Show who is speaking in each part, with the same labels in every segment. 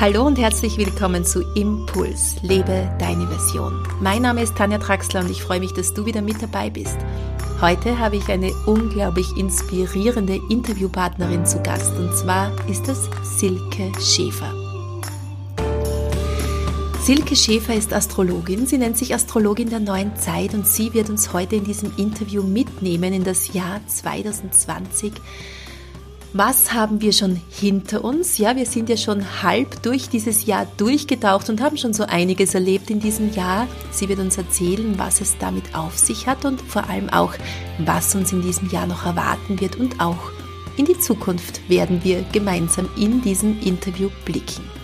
Speaker 1: Hallo und herzlich willkommen zu Impuls, lebe deine Version. Mein Name ist Tanja Traxler und ich freue mich, dass du wieder mit dabei bist. Heute habe ich eine unglaublich inspirierende Interviewpartnerin zu Gast und zwar ist es Silke Schäfer. Silke Schäfer ist Astrologin. Sie nennt sich Astrologin der neuen Zeit und sie wird uns heute in diesem Interview mitnehmen in das Jahr 2020 was haben wir schon hinter uns? Ja, wir sind ja schon halb durch dieses Jahr durchgetaucht und haben schon so einiges erlebt in diesem Jahr. Sie wird uns erzählen, was es damit auf sich hat und vor allem auch, was uns in diesem Jahr noch erwarten wird und auch in die Zukunft werden wir gemeinsam in diesem Interview blicken.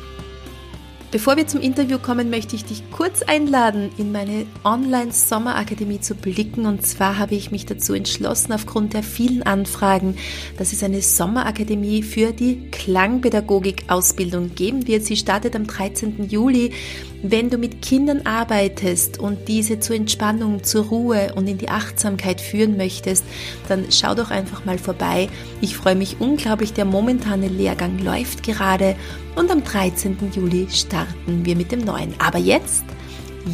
Speaker 1: Bevor wir zum Interview kommen, möchte ich dich kurz einladen, in meine Online-Sommerakademie zu blicken. Und zwar habe ich mich dazu entschlossen, aufgrund der vielen Anfragen, dass es eine Sommerakademie für die Klangpädagogik-Ausbildung geben wird. Sie startet am 13. Juli. Wenn du mit Kindern arbeitest und diese zur Entspannung, zur Ruhe und in die Achtsamkeit führen möchtest, dann schau doch einfach mal vorbei. Ich freue mich unglaublich. Der momentane Lehrgang läuft gerade und am 13. Juli starten wir mit dem neuen. Aber jetzt,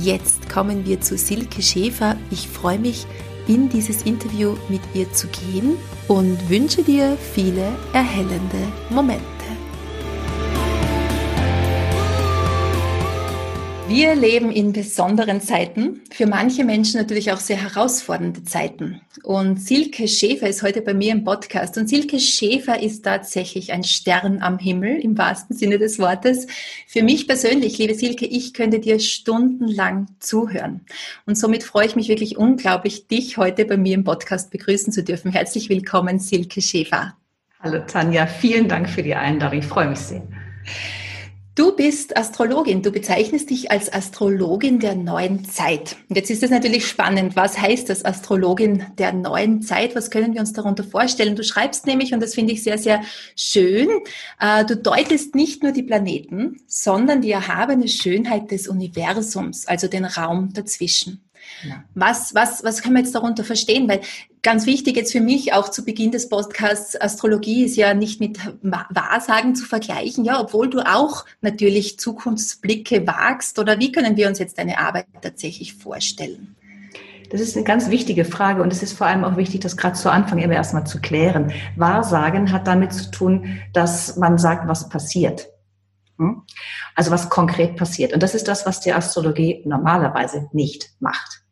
Speaker 1: jetzt kommen wir zu Silke Schäfer. Ich freue mich, in dieses Interview mit ihr zu gehen und wünsche dir viele erhellende Momente. Wir leben in besonderen Zeiten, für manche Menschen natürlich auch sehr herausfordernde Zeiten. Und Silke Schäfer ist heute bei mir im Podcast. Und Silke Schäfer ist tatsächlich ein Stern am Himmel, im wahrsten Sinne des Wortes. Für mich persönlich, liebe Silke, ich könnte dir stundenlang zuhören. Und somit freue ich mich wirklich unglaublich, dich heute bei mir im Podcast begrüßen zu dürfen. Herzlich willkommen, Silke Schäfer.
Speaker 2: Hallo Tanja, vielen Dank für die Einladung. Ich freue mich sehr.
Speaker 1: Du bist Astrologin. Du bezeichnest dich als Astrologin der neuen Zeit. Jetzt ist es natürlich spannend. Was heißt das Astrologin der neuen Zeit? Was können wir uns darunter vorstellen? Du schreibst nämlich, und das finde ich sehr, sehr schön, äh, du deutest nicht nur die Planeten, sondern die erhabene Schönheit des Universums, also den Raum dazwischen. Ja. Was, was, was können wir jetzt darunter verstehen? Weil ganz wichtig jetzt für mich auch zu Beginn des Podcasts, Astrologie ist ja nicht mit Wahrsagen zu vergleichen, ja, obwohl du auch natürlich Zukunftsblicke wagst. Oder wie können wir uns jetzt deine Arbeit tatsächlich vorstellen?
Speaker 2: Das ist eine ganz wichtige Frage und es ist vor allem auch wichtig, das gerade zu Anfang immer erstmal zu klären. Wahrsagen hat damit zu tun, dass man sagt, was passiert. Hm? Also was konkret passiert. Und das ist das, was die Astrologie normalerweise nicht macht.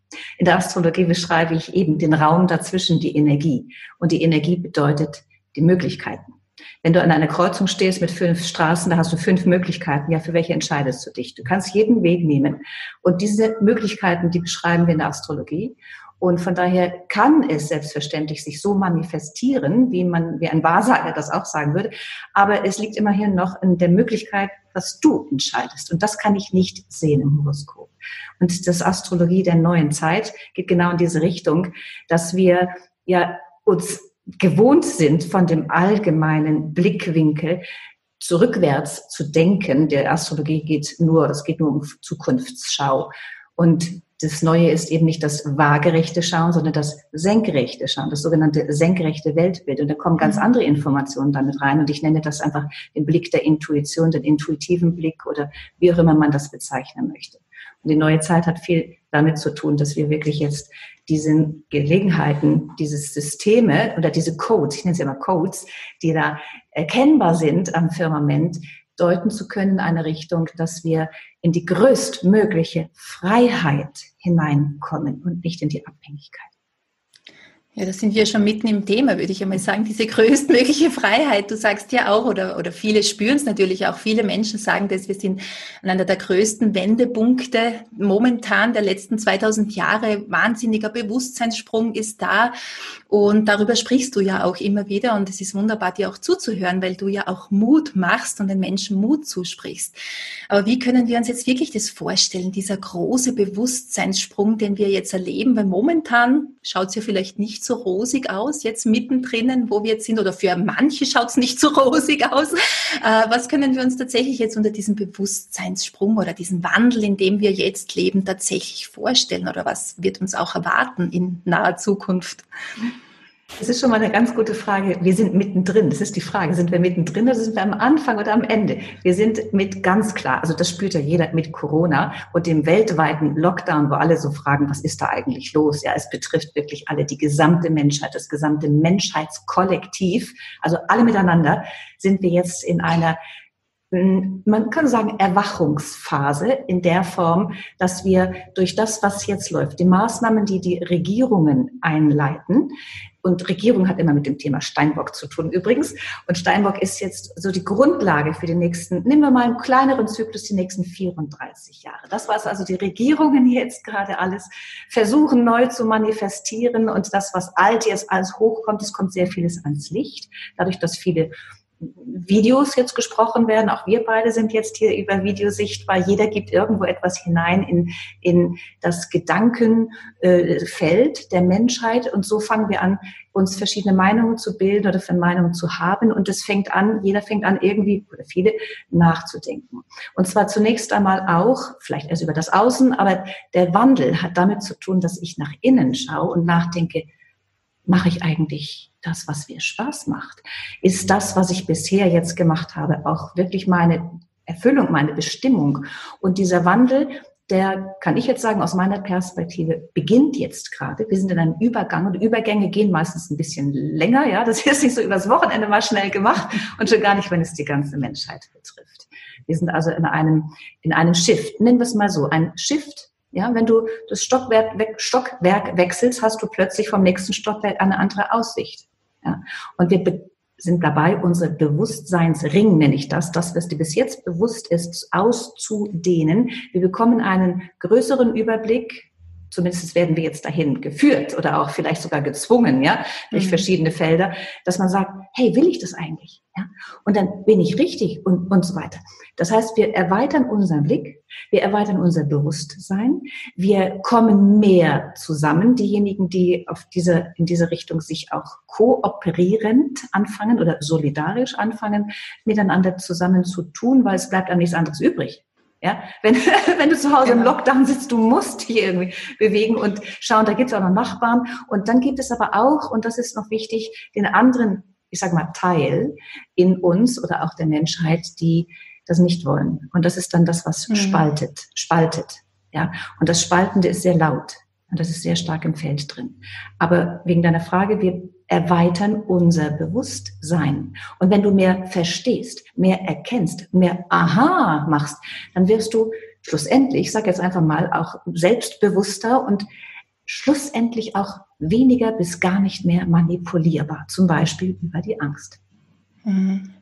Speaker 2: In der Astrologie beschreibe ich eben den Raum dazwischen, die Energie. Und die Energie bedeutet die Möglichkeiten. Wenn du an einer Kreuzung stehst mit fünf Straßen, da hast du fünf Möglichkeiten. Ja, für welche entscheidest du dich? Du kannst jeden Weg nehmen. Und diese Möglichkeiten, die beschreiben wir in der Astrologie. Und von daher kann es selbstverständlich sich so manifestieren, wie man, wie ein Wahrsager das auch sagen würde. Aber es liegt immerhin noch in der Möglichkeit, dass du entscheidest. Und das kann ich nicht sehen im Horoskop. Und das Astrologie der neuen Zeit geht genau in diese Richtung, dass wir ja uns gewohnt sind von dem allgemeinen Blickwinkel zurückwärts zu denken. Der Astrologie geht nur, das geht nur um Zukunftsschau. Und das Neue ist eben nicht das waagerechte Schauen, sondern das senkrechte Schauen, das sogenannte senkrechte Weltbild. Und da kommen ganz mhm. andere Informationen damit rein. Und ich nenne das einfach den Blick der Intuition, den intuitiven Blick oder wie auch immer man das bezeichnen möchte. Und die neue Zeit hat viel damit zu tun, dass wir wirklich jetzt diesen Gelegenheiten, diese Systeme oder diese Codes, ich nenne sie immer Codes, die da erkennbar sind am Firmament, deuten zu können in eine Richtung, dass wir in die größtmögliche Freiheit hineinkommen und nicht in die Abhängigkeit.
Speaker 1: Ja, da sind wir schon mitten im Thema, würde ich einmal sagen, diese größtmögliche Freiheit. Du sagst ja auch, oder, oder viele spüren es natürlich auch, viele Menschen sagen dass wir sind an einer der größten Wendepunkte momentan der letzten 2000 Jahre. Wahnsinniger Bewusstseinssprung ist da. Und darüber sprichst du ja auch immer wieder. Und es ist wunderbar, dir auch zuzuhören, weil du ja auch Mut machst und den Menschen Mut zusprichst. Aber wie können wir uns jetzt wirklich das vorstellen, dieser große Bewusstseinssprung, den wir jetzt erleben? Weil momentan schaut es ja vielleicht nicht so rosig aus, jetzt mittendrin, wo wir jetzt sind, oder für manche schaut es nicht so rosig aus. Äh, was können wir uns tatsächlich jetzt unter diesem Bewusstseinssprung oder diesem Wandel, in dem wir jetzt leben, tatsächlich vorstellen? Oder was wird uns auch erwarten in naher Zukunft?
Speaker 2: Das ist schon mal eine ganz gute Frage. Wir sind mittendrin. Das ist die Frage. Sind wir mittendrin oder sind wir am Anfang oder am Ende? Wir sind mit ganz klar, also das spürt ja jeder mit Corona und dem weltweiten Lockdown, wo alle so fragen, was ist da eigentlich los? Ja, es betrifft wirklich alle, die gesamte Menschheit, das gesamte Menschheitskollektiv, also alle miteinander sind wir jetzt in einer man kann sagen, Erwachungsphase in der Form, dass wir durch das, was jetzt läuft, die Maßnahmen, die die Regierungen einleiten, und Regierung hat immer mit dem Thema Steinbock zu tun übrigens. Und Steinbock ist jetzt so die Grundlage für die nächsten, nehmen wir mal einen kleineren Zyklus, die nächsten 34 Jahre. Das, was also die Regierungen jetzt gerade alles versuchen neu zu manifestieren und das, was alt jetzt alles hochkommt, es kommt sehr vieles ans Licht. Dadurch, dass viele Videos jetzt gesprochen werden. Auch wir beide sind jetzt hier über Video sichtbar. Jeder gibt irgendwo etwas hinein in, in das Gedankenfeld äh, der Menschheit. Und so fangen wir an, uns verschiedene Meinungen zu bilden oder für Meinungen zu haben. Und es fängt an, jeder fängt an, irgendwie, oder viele, nachzudenken. Und zwar zunächst einmal auch, vielleicht erst über das Außen, aber der Wandel hat damit zu tun, dass ich nach innen schaue und nachdenke, mache ich eigentlich das, was mir Spaß macht? Ist das, was ich bisher jetzt gemacht habe, auch wirklich meine Erfüllung, meine Bestimmung? Und dieser Wandel, der, kann ich jetzt sagen, aus meiner Perspektive beginnt jetzt gerade. Wir sind in einem Übergang und Übergänge gehen meistens ein bisschen länger. Ja, das ist nicht so übers Wochenende mal schnell gemacht und schon gar nicht, wenn es die ganze Menschheit betrifft. Wir sind also in einem, in einem Shift. Nennen wir es mal so. Ein Shift ja, wenn du das Stockwerk, Stockwerk wechselst, hast du plötzlich vom nächsten Stockwerk eine andere Aussicht. Ja? Und wir sind dabei, unsere Bewusstseinsring, nenne ich das, das, was dir bis jetzt bewusst ist, auszudehnen. Wir bekommen einen größeren Überblick, zumindest werden wir jetzt dahin geführt oder auch vielleicht sogar gezwungen, ja, durch mhm. verschiedene Felder, dass man sagt, hey, will ich das eigentlich? Ja? Und dann bin ich richtig und, und so weiter. Das heißt, wir erweitern unseren Blick, wir erweitern unser Bewusstsein, wir kommen mehr zusammen. Diejenigen, die auf diese, in diese Richtung sich auch kooperierend anfangen oder solidarisch anfangen, miteinander zusammen zu tun, weil es bleibt einem nichts anderes übrig. Ja, wenn, wenn du zu Hause genau. im Lockdown sitzt, du musst dich irgendwie bewegen und schauen, da gibt es auch noch Nachbarn. Und dann gibt es aber auch, und das ist noch wichtig, den anderen, ich sag mal, Teil in uns oder auch der Menschheit, die das nicht wollen. Und das ist dann das, was mhm. spaltet, spaltet. Ja, und das Spaltende ist sehr laut. Und das ist sehr stark im Feld drin. Aber wegen deiner Frage, wir erweitern unser Bewusstsein. Und wenn du mehr verstehst, mehr erkennst, mehr Aha machst, dann wirst du schlussendlich, ich sage jetzt einfach mal, auch selbstbewusster und schlussendlich auch weniger bis gar nicht mehr manipulierbar, zum Beispiel über die Angst.
Speaker 1: Mhm.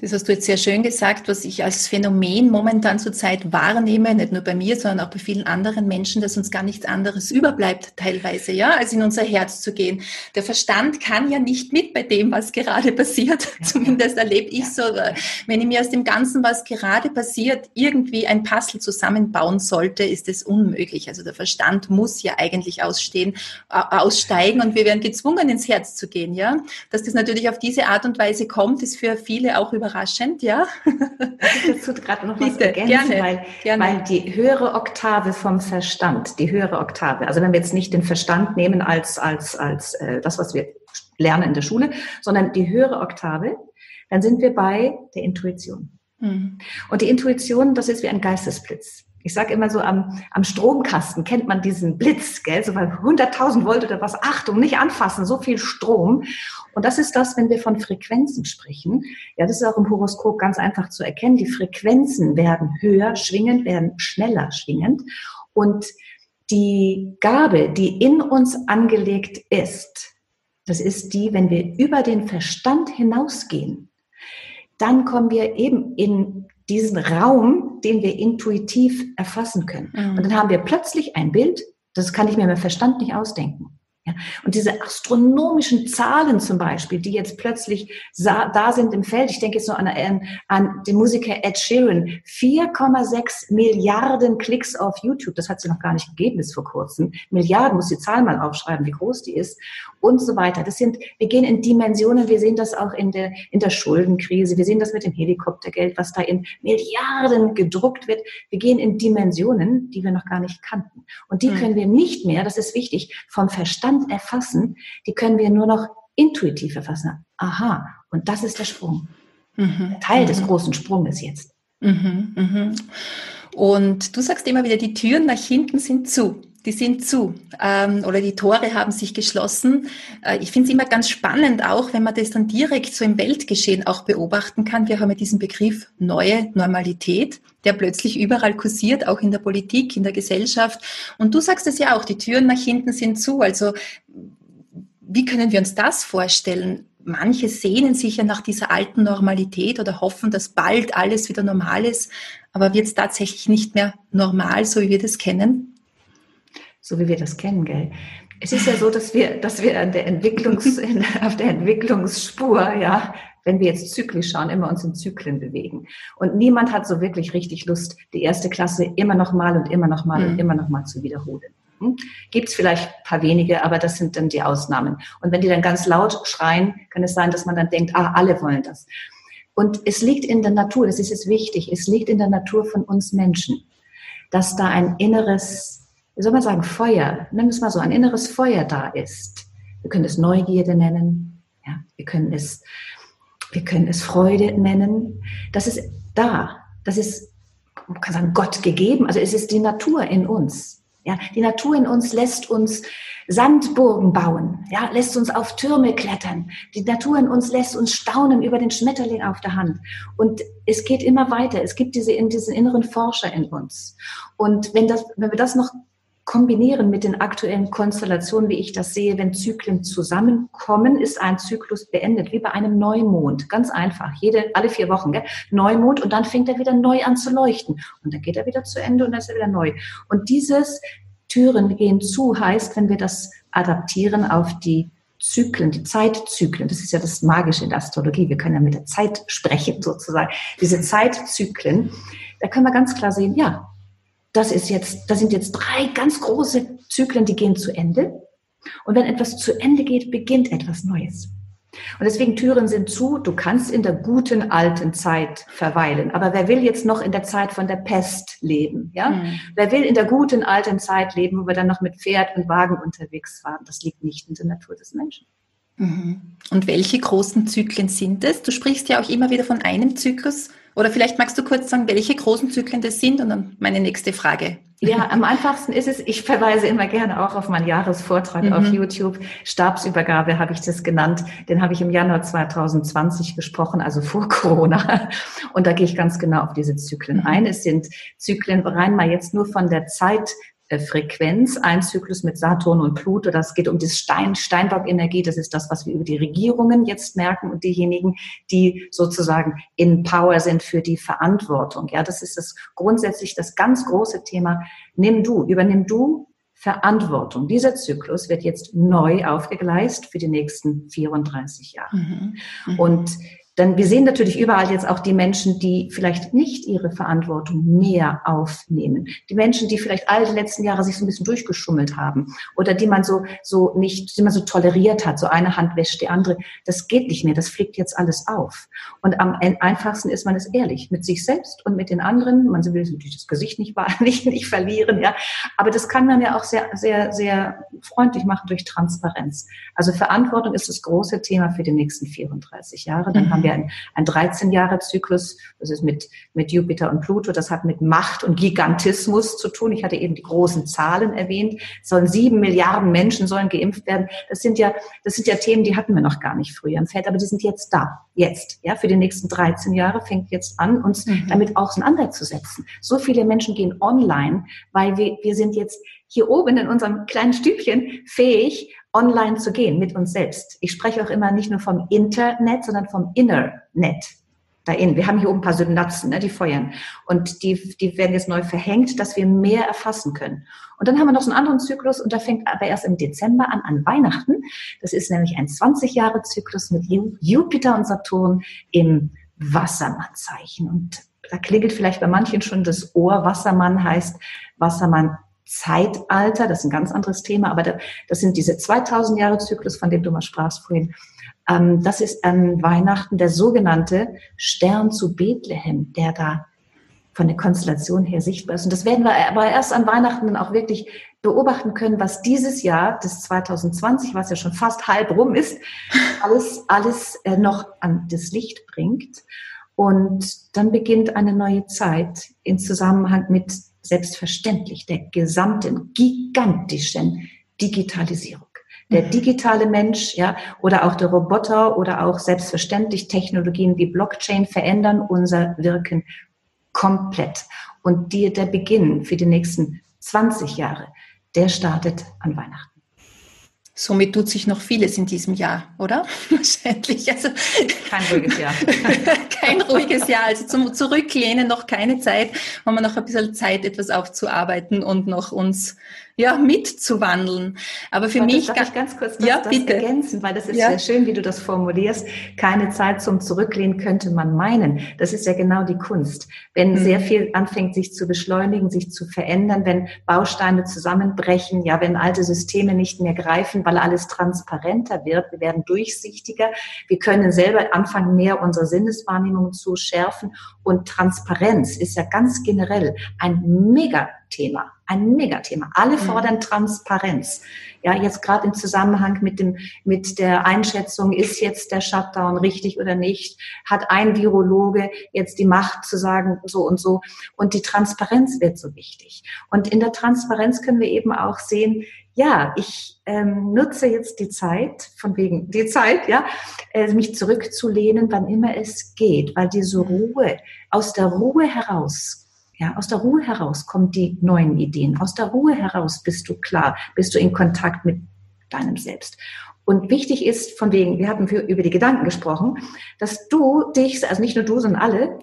Speaker 1: Das hast du jetzt sehr schön gesagt, was ich als Phänomen momentan zurzeit wahrnehme, nicht nur bei mir, sondern auch bei vielen anderen Menschen, dass uns gar nichts anderes überbleibt teilweise, ja, als in unser Herz zu gehen. Der Verstand kann ja nicht mit bei dem, was gerade passiert. Zumindest erlebe ich so, wenn ich mir aus dem Ganzen, was gerade passiert, irgendwie ein Puzzle zusammenbauen sollte, ist es unmöglich. Also der Verstand muss ja eigentlich ausstehen, aussteigen und wir werden gezwungen, ins Herz zu gehen, ja. Dass das natürlich auf diese Art und Weise kommt, ist für viele auch über überraschend, ja.
Speaker 2: Ich dazu gerade noch was ergänzen, gerne, weil, gerne. weil die höhere Oktave vom Verstand, die höhere Oktave, also wenn wir jetzt nicht den Verstand nehmen als, als, als äh, das, was wir lernen in der Schule, sondern die höhere Oktave, dann sind wir bei der Intuition. Mhm. Und die Intuition, das ist wie ein Geistesblitz. Ich sage immer so, am, am Stromkasten kennt man diesen Blitz, gell? so bei 100.000 Volt oder was. Achtung, nicht anfassen, so viel Strom. Und das ist das, wenn wir von Frequenzen sprechen. Ja, das ist auch im Horoskop ganz einfach zu erkennen. Die Frequenzen werden höher schwingend, werden schneller schwingend. Und die Gabe, die in uns angelegt ist, das ist die, wenn wir über den Verstand hinausgehen, dann kommen wir eben in diesen Raum, den wir intuitiv erfassen können. Mhm. Und dann haben wir plötzlich ein Bild, das kann ich mir mit Verstand nicht ausdenken. Ja, und diese astronomischen Zahlen zum Beispiel, die jetzt plötzlich da sind im Feld, ich denke jetzt nur an, an, an den Musiker Ed Sheeran, 4,6 Milliarden Klicks auf YouTube, das hat sie noch gar nicht gegeben bis vor kurzem. Milliarden, muss die Zahl mal aufschreiben, wie groß die ist und so weiter. Das sind, wir gehen in Dimensionen, wir sehen das auch in der, in der Schuldenkrise, wir sehen das mit dem Helikoptergeld, was da in Milliarden gedruckt wird. Wir gehen in Dimensionen, die wir noch gar nicht kannten. Und die hm. können wir nicht mehr, das ist wichtig, vom Verstand erfassen, die können wir nur noch intuitiv erfassen. Aha, und das ist der Sprung. Mhm. Teil des mhm. großen Sprunges jetzt.
Speaker 1: Mhm, mhm. Und du sagst immer wieder, die Türen nach hinten sind zu. Die sind zu ähm, oder die Tore haben sich geschlossen. Äh, ich finde es immer ganz spannend, auch wenn man das dann direkt so im Weltgeschehen auch beobachten kann. Wir haben ja diesen Begriff neue Normalität, der plötzlich überall kursiert, auch in der Politik, in der Gesellschaft. Und du sagst es ja auch, die Türen nach hinten sind zu. Also wie können wir uns das vorstellen? Manche sehnen sich ja nach dieser alten Normalität oder hoffen, dass bald alles wieder normal ist. Aber wird es tatsächlich nicht mehr normal, so wie wir das kennen?
Speaker 2: So wie wir das kennen, gell? Es ist ja so, dass wir, dass wir an der Entwicklungs, auf der Entwicklungsspur, ja, wenn wir jetzt zyklisch schauen, immer uns in Zyklen bewegen. Und niemand hat so wirklich richtig Lust, die erste Klasse immer noch mal und immer noch mal mhm. und immer noch mal zu wiederholen. Hm? Gibt es vielleicht ein paar wenige, aber das sind dann die Ausnahmen. Und wenn die dann ganz laut schreien, kann es sein, dass man dann denkt, ah, alle wollen das. Und es liegt in der Natur, das ist jetzt wichtig, es liegt in der Natur von uns Menschen, dass da ein inneres, wie soll man sagen, Feuer, wir es mal so, ein inneres Feuer da ist. Wir können es Neugierde nennen, ja, wir können es, wir können es Freude nennen. Das ist da, das ist, man kann sagen, Gott gegeben, also es ist die Natur in uns. Ja, die Natur in uns lässt uns Sandburgen bauen, ja, lässt uns auf Türme klettern. Die Natur in uns lässt uns staunen über den Schmetterling auf der Hand. Und es geht immer weiter. Es gibt diese, diesen inneren Forscher in uns. Und wenn das, wenn wir das noch kombinieren mit den aktuellen Konstellationen, wie ich das sehe, wenn Zyklen zusammenkommen, ist ein Zyklus beendet, wie bei einem Neumond. Ganz einfach. Jede, alle vier Wochen, gell? Neumond und dann fängt er wieder neu an zu leuchten. Und dann geht er wieder zu Ende und dann ist er wieder neu. Und dieses Türen gehen zu heißt, wenn wir das adaptieren auf die Zyklen, die Zeitzyklen, das ist ja das Magische in der Astrologie, wir können ja mit der Zeit sprechen sozusagen, diese Zeitzyklen, da können wir ganz klar sehen, ja, das ist jetzt, das sind jetzt drei ganz große Zyklen, die gehen zu Ende. Und wenn etwas zu Ende geht, beginnt etwas Neues. Und deswegen Türen sind zu. Du kannst in der guten alten Zeit verweilen. Aber wer will jetzt noch in der Zeit von der Pest leben? Ja? Mhm. Wer will in der guten alten Zeit leben, wo wir dann noch mit Pferd und Wagen unterwegs waren? Das liegt nicht in der Natur des Menschen.
Speaker 1: Mhm. Und welche großen Zyklen sind es? Du sprichst ja auch immer wieder von einem Zyklus. Oder vielleicht magst du kurz sagen, welche großen Zyklen das sind und dann meine nächste Frage.
Speaker 2: Ja, am einfachsten ist es, ich verweise immer gerne auch auf meinen Jahresvortrag mhm. auf YouTube. Stabsübergabe habe ich das genannt. Den habe ich im Januar 2020 gesprochen, also vor Corona. Und da gehe ich ganz genau auf diese Zyklen mhm. ein. Es sind Zyklen rein mal jetzt nur von der Zeit Frequenz, ein Zyklus mit Saturn und Pluto. Das geht um die Stein, Steinbock-Energie. Das ist das, was wir über die Regierungen jetzt merken und diejenigen, die sozusagen in Power sind für die Verantwortung. Ja, das ist das grundsätzlich das ganz große Thema. Nimm du, übernimm du Verantwortung. Dieser Zyklus wird jetzt neu aufgegleist für die nächsten 34 Jahre. Mhm. Mhm. Und denn wir sehen natürlich überall jetzt auch die Menschen, die vielleicht nicht ihre Verantwortung mehr aufnehmen. Die Menschen, die vielleicht all die letzten Jahre sich so ein bisschen durchgeschummelt haben oder die man so, so nicht, die man so toleriert hat. So eine Hand wäscht die andere. Das geht nicht mehr. Das fliegt jetzt alles auf. Und am einfachsten ist man es ehrlich mit sich selbst und mit den anderen. Man will natürlich das Gesicht nicht, nicht, nicht verlieren, ja. Aber das kann man ja auch sehr, sehr, sehr freundlich machen durch Transparenz. Also Verantwortung ist das große Thema für die nächsten 34 Jahre. Dann haben wir wir ein, ein 13-Jahre-Zyklus. Das ist mit, mit Jupiter und Pluto. Das hat mit Macht und Gigantismus zu tun. Ich hatte eben die großen Zahlen erwähnt. Es sollen sieben Milliarden Menschen sollen geimpft werden. Das sind ja, das sind ja Themen, die hatten wir noch gar nicht früher im Feld, aber die sind jetzt da. Jetzt. Ja, für die nächsten 13 Jahre fängt jetzt an, uns mhm. damit auseinanderzusetzen. So viele Menschen gehen online, weil wir, wir sind jetzt hier oben in unserem kleinen Stübchen fähig, online zu gehen mit uns selbst. Ich spreche auch immer nicht nur vom Internet, sondern vom Innernet. Da in. Wir haben hier oben ein paar Synapsen, ne, die feuern. Und die, die werden jetzt neu verhängt, dass wir mehr erfassen können. Und dann haben wir noch so einen anderen Zyklus und da fängt aber erst im Dezember an, an Weihnachten. Das ist nämlich ein 20-Jahre-Zyklus mit Jupiter und Saturn im Wassermannzeichen. Und da klingelt vielleicht bei manchen schon das Ohr. Wassermann heißt Wassermann Zeitalter, das ist ein ganz anderes Thema, aber das sind diese 2000 Jahre Zyklus, von dem du mal sprachst vorhin. Ähm, das ist an Weihnachten der sogenannte Stern zu Bethlehem, der da von der Konstellation her sichtbar ist. Und das werden wir aber erst an Weihnachten dann auch wirklich beobachten können, was dieses Jahr, das 2020, was ja schon fast halb rum ist, alles, alles äh, noch an das Licht bringt. Und dann beginnt eine neue Zeit in Zusammenhang mit selbstverständlich der gesamten gigantischen Digitalisierung. Der mhm. digitale Mensch, ja, oder auch der Roboter oder auch selbstverständlich Technologien wie Blockchain verändern unser Wirken komplett. Und die, der Beginn für die nächsten 20 Jahre, der startet an Weihnachten.
Speaker 1: Somit tut sich noch vieles in diesem Jahr, oder?
Speaker 2: Wahrscheinlich. Also kein ruhiges Jahr.
Speaker 1: kein ruhiges Jahr. Also zum Zurücklehnen noch keine Zeit, haben wir noch ein bisschen Zeit, etwas aufzuarbeiten und noch uns ja, mitzuwandeln. Aber für
Speaker 2: Warte,
Speaker 1: mich...
Speaker 2: Darf ich ganz kurz das, ja, das bitte. ergänzen, weil das ist ja. sehr schön, wie du das formulierst. Keine Zeit zum Zurücklehnen könnte man meinen. Das ist ja genau die Kunst. Wenn mhm. sehr viel anfängt, sich zu beschleunigen, sich zu verändern, wenn Bausteine zusammenbrechen, ja, wenn alte Systeme nicht mehr greifen, weil alles transparenter wird, wir werden durchsichtiger, wir können selber anfangen, mehr unsere Sinneswahrnehmung zu schärfen und Transparenz ist ja ganz generell ein Mega-Thema ein Megathema. Alle mhm. fordern Transparenz. Ja, jetzt gerade im Zusammenhang mit dem, mit der Einschätzung, ist jetzt der Shutdown richtig oder nicht? Hat ein Virologe jetzt die Macht zu sagen, so und so? Und die Transparenz wird so wichtig. Und in der Transparenz können wir eben auch sehen, ja, ich ähm, nutze jetzt die Zeit, von wegen die Zeit, ja, äh, mich zurückzulehnen, wann immer es geht, weil diese Ruhe, aus der Ruhe heraus ja, aus der Ruhe heraus kommen die neuen Ideen. Aus der Ruhe heraus bist du klar, bist du in Kontakt mit deinem Selbst. Und wichtig ist, von wegen, wir hatten über die Gedanken gesprochen, dass du dich, also nicht nur du, sondern alle,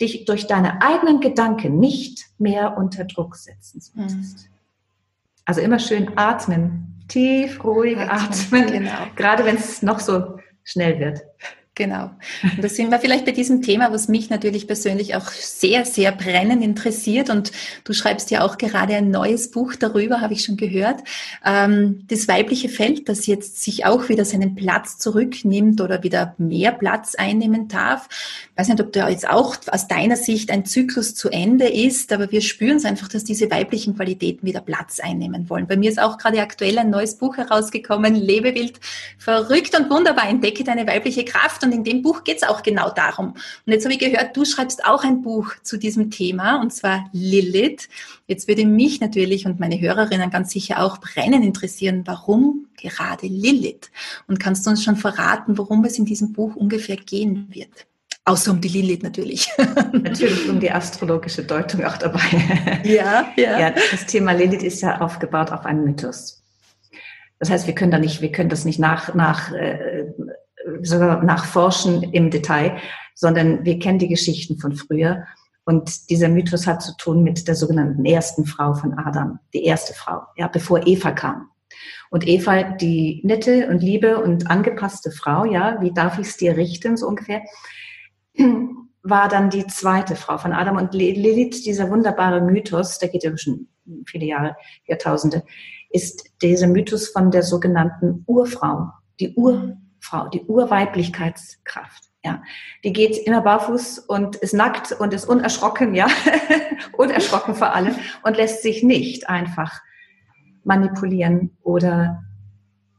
Speaker 2: dich durch deine eigenen Gedanken nicht mehr unter Druck setzen solltest. Mhm. Also immer schön atmen, tief, ruhig atmen, atmen genau. gerade wenn es noch so schnell wird.
Speaker 1: Genau. Und da sind wir vielleicht bei diesem Thema, was mich natürlich persönlich auch sehr, sehr brennend interessiert. Und du schreibst ja auch gerade ein neues Buch darüber, habe ich schon gehört. Ähm, das weibliche Feld, das jetzt sich auch wieder seinen Platz zurücknimmt oder wieder mehr Platz einnehmen darf. Ich weiß nicht, ob da jetzt auch aus deiner Sicht ein Zyklus zu Ende ist, aber wir spüren es einfach, dass diese weiblichen Qualitäten wieder Platz einnehmen wollen. Bei mir ist auch gerade aktuell ein neues Buch herausgekommen, Lebewild, verrückt und wunderbar, entdecke deine weibliche Kraft und in dem Buch geht es auch genau darum. Und jetzt habe ich gehört, du schreibst auch ein Buch zu diesem Thema, und zwar Lilith. Jetzt würde mich natürlich und meine Hörerinnen ganz sicher auch brennend interessieren, warum gerade Lilith? Und kannst du uns schon verraten, worum es in diesem Buch ungefähr gehen wird? Außer um die Lilith natürlich.
Speaker 2: Natürlich um die astrologische Deutung auch dabei. Ja, ja. ja das Thema Lilith ist ja aufgebaut auf einen Mythos. Das heißt, wir können da nicht, wir können das nicht nach, nach äh, sogar nachforschen im Detail, sondern wir kennen die Geschichten von früher. Und dieser Mythos hat zu tun mit der sogenannten ersten Frau von Adam, die erste Frau, ja, bevor Eva kam. Und Eva, die nette und liebe und angepasste Frau, ja, wie darf ich es dir richten, so ungefähr, war dann die zweite Frau von Adam und Lilith, dieser wunderbare Mythos, der geht ja schon viele Jahre, Jahrtausende, ist dieser Mythos von der sogenannten Urfrau, die Ur, Frau, die Urweiblichkeitskraft. Ja, die geht immer barfuß und ist nackt und ist unerschrocken, ja, unerschrocken vor allem und lässt sich nicht einfach manipulieren oder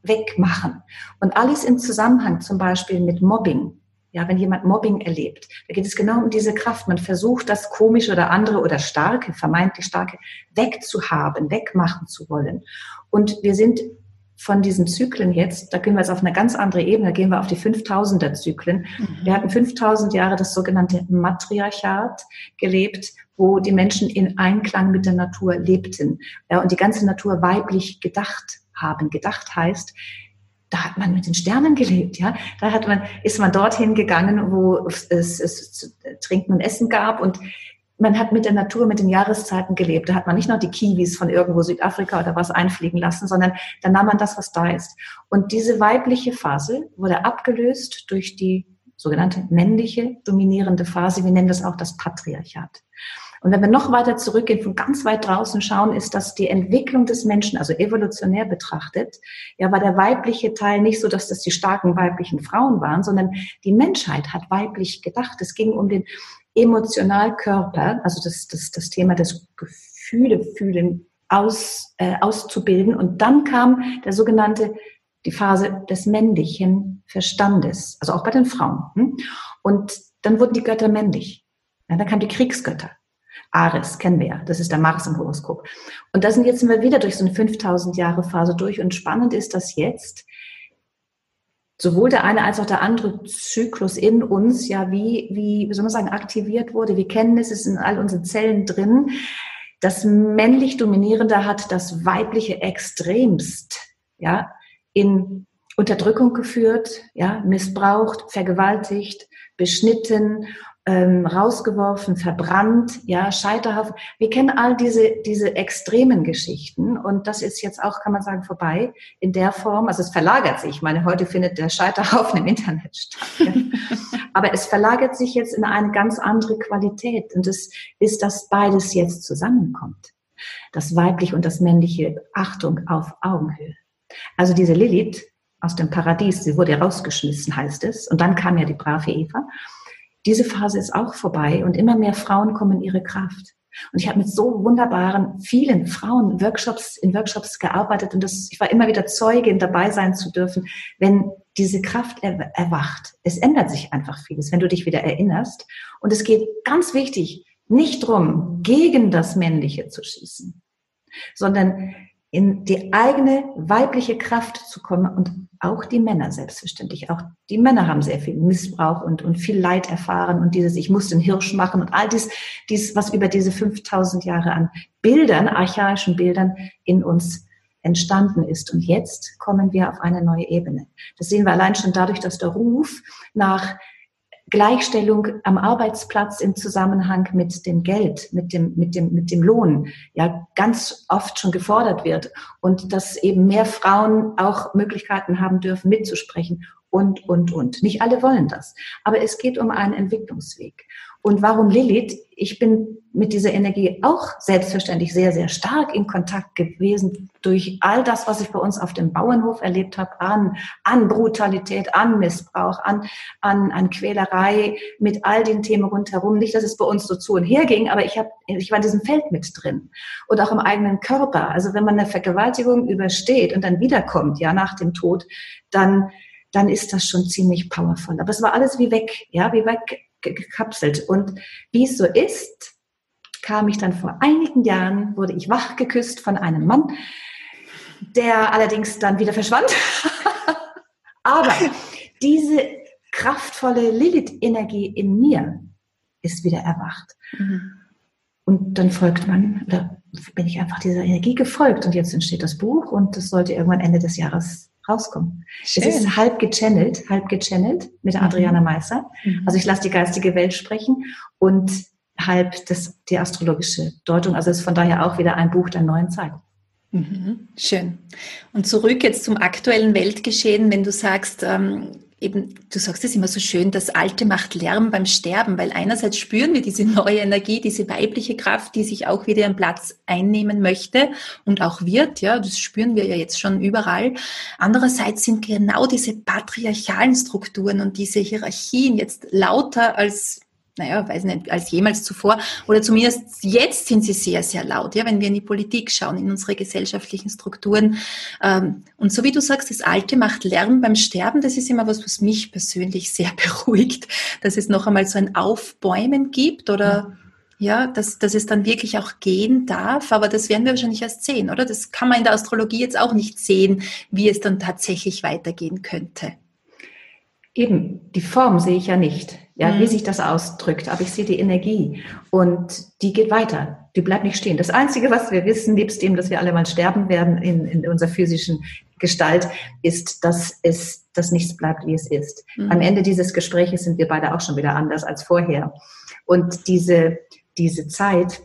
Speaker 2: wegmachen. Und alles im Zusammenhang zum Beispiel mit Mobbing. Ja, wenn jemand Mobbing erlebt, da geht es genau um diese Kraft. Man versucht, das komische oder andere oder starke, vermeintlich starke, wegzuhaben, wegmachen zu wollen. Und wir sind von diesen Zyklen jetzt, da gehen wir jetzt auf eine ganz andere Ebene, da gehen wir auf die 5000er Zyklen. Mhm. Wir hatten 5000 Jahre das sogenannte Matriarchat gelebt, wo die Menschen in Einklang mit der Natur lebten ja, und die ganze Natur weiblich gedacht haben. Gedacht heißt, da hat man mit den Sternen gelebt, ja. Da hat man, ist man dorthin gegangen, wo es, es, es Trinken und Essen gab und man hat mit der Natur, mit den Jahreszeiten gelebt. Da hat man nicht noch die Kiwis von irgendwo Südafrika oder was einfliegen lassen, sondern da nahm man das, was da ist. Und diese weibliche Phase wurde abgelöst durch die sogenannte männliche dominierende Phase. Wir nennen das auch das Patriarchat. Und wenn wir noch weiter zurückgehen, von ganz weit draußen schauen, ist das die Entwicklung des Menschen, also evolutionär betrachtet, ja, war der weibliche Teil nicht so, dass das die starken weiblichen Frauen waren, sondern die Menschheit hat weiblich gedacht. Es ging um den Emotionalkörper, also das, das, das Thema des Gefühle fühlen, aus, äh, auszubilden. Und dann kam der sogenannte, die Phase des männlichen Verstandes, also auch bei den Frauen. Hm? Und dann wurden die Götter männlich. Ja, dann kamen die Kriegsgötter. Ares kennen wir ja, das ist der Mars im Horoskop. Und da sind jetzt wir wieder durch so eine 5000 Jahre Phase durch. Und spannend ist, dass jetzt sowohl der eine als auch der andere Zyklus in uns ja wie, wie, wie soll man sagen, aktiviert wurde. Wir kennen es, es ist in all unseren Zellen drin. Das männlich Dominierende hat das weibliche extremst, ja, in Unterdrückung geführt, ja, missbraucht, vergewaltigt, beschnitten ähm, rausgeworfen, verbrannt, ja, Scheiterhaufen. Wir kennen all diese, diese extremen Geschichten und das ist jetzt auch, kann man sagen, vorbei in der Form. Also es verlagert sich. Ich meine, heute findet der Scheiterhaufen im Internet statt. Ja. Aber es verlagert sich jetzt in eine ganz andere Qualität und es ist, dass beides jetzt zusammenkommt. Das weibliche und das männliche Achtung auf Augenhöhe. Also diese Lilith aus dem Paradies, sie wurde rausgeschmissen, heißt es. Und dann kam ja die brave Eva diese Phase ist auch vorbei und immer mehr Frauen kommen in ihre Kraft. Und ich habe mit so wunderbaren, vielen Frauen Workshops, in Workshops gearbeitet und das, ich war immer wieder Zeugin, dabei sein zu dürfen, wenn diese Kraft erwacht. Es ändert sich einfach vieles, wenn du dich wieder erinnerst. Und es geht ganz wichtig, nicht drum, gegen das Männliche zu schießen, sondern in die eigene weibliche Kraft zu kommen und auch die Männer selbstverständlich. Auch die Männer haben sehr viel Missbrauch und, und viel Leid erfahren und dieses, ich muss den Hirsch machen und all dies, dies, was über diese 5000 Jahre an Bildern, archaischen Bildern in uns entstanden ist. Und jetzt kommen wir auf eine neue Ebene. Das sehen wir allein schon dadurch, dass der Ruf nach Gleichstellung am Arbeitsplatz im Zusammenhang mit dem Geld, mit dem, mit dem, mit dem Lohn, ja, ganz oft schon gefordert wird und dass eben mehr Frauen auch Möglichkeiten haben dürfen, mitzusprechen und, und, und. Nicht alle wollen das. Aber es geht um einen Entwicklungsweg. Und warum Lilith? Ich bin mit dieser Energie auch selbstverständlich sehr, sehr stark in Kontakt gewesen durch all das, was ich bei uns auf dem Bauernhof erlebt habe, an, an Brutalität, an Missbrauch, an, an, an Quälerei, mit all den Themen rundherum. Nicht, dass es bei uns so zu und her ging, aber ich, hab, ich war in diesem Feld mit drin. Und auch im eigenen Körper. Also wenn man eine Vergewaltigung übersteht und dann wiederkommt, ja, nach dem Tod, dann dann ist das schon ziemlich powerful. Aber es war alles wie weg, ja, wie weg gekapselt. Und wie es so ist, kam ich dann vor einigen Jahren, wurde ich wach geküsst von einem Mann, der allerdings dann wieder verschwand. Aber diese kraftvolle Lilith-Energie in mir ist wieder erwacht. Mhm. Und dann folgt man, oder bin ich einfach dieser Energie gefolgt und jetzt entsteht das Buch und das sollte irgendwann Ende des Jahres rauskommen. Schön. Es ist halb gechannelt, halb gechannelt mit der mhm. Adriana Meißer. Mhm. Also ich lasse die geistige Welt sprechen und halb das, die astrologische Deutung. Also ist von daher auch wieder ein Buch der neuen Zeit.
Speaker 1: Mhm. Schön. Und zurück jetzt zum aktuellen Weltgeschehen, wenn du sagst, ähm, eben, du sagst es immer so schön, das Alte macht Lärm beim Sterben, weil einerseits spüren wir diese neue Energie, diese weibliche Kraft, die sich auch wieder ihren Platz einnehmen möchte und auch wird, ja, das spüren wir ja jetzt schon überall. Andererseits sind genau diese patriarchalen Strukturen und diese Hierarchien jetzt lauter als naja, weiß nicht, als jemals zuvor. Oder zumindest jetzt sind sie sehr, sehr laut, ja, wenn wir in die Politik schauen, in unsere gesellschaftlichen Strukturen. Ähm, und so wie du sagst, das Alte macht Lärm beim Sterben, das ist immer was, was mich persönlich sehr beruhigt, dass es noch einmal so ein Aufbäumen gibt oder ja, dass, dass es dann wirklich auch gehen darf, aber das werden wir wahrscheinlich erst sehen, oder? Das kann man in der Astrologie jetzt auch nicht sehen, wie es dann tatsächlich weitergehen könnte.
Speaker 2: Eben, die Form sehe ich ja nicht, ja, mhm. wie sich das ausdrückt, aber ich sehe die Energie und die geht weiter, die bleibt nicht stehen. Das Einzige, was wir wissen, nebst dem, dass wir alle mal sterben werden in, in unserer physischen Gestalt, ist, dass es, dass nichts bleibt, wie es ist. Mhm. Am Ende dieses Gespräches sind wir beide auch schon wieder anders als vorher. Und diese, diese Zeit,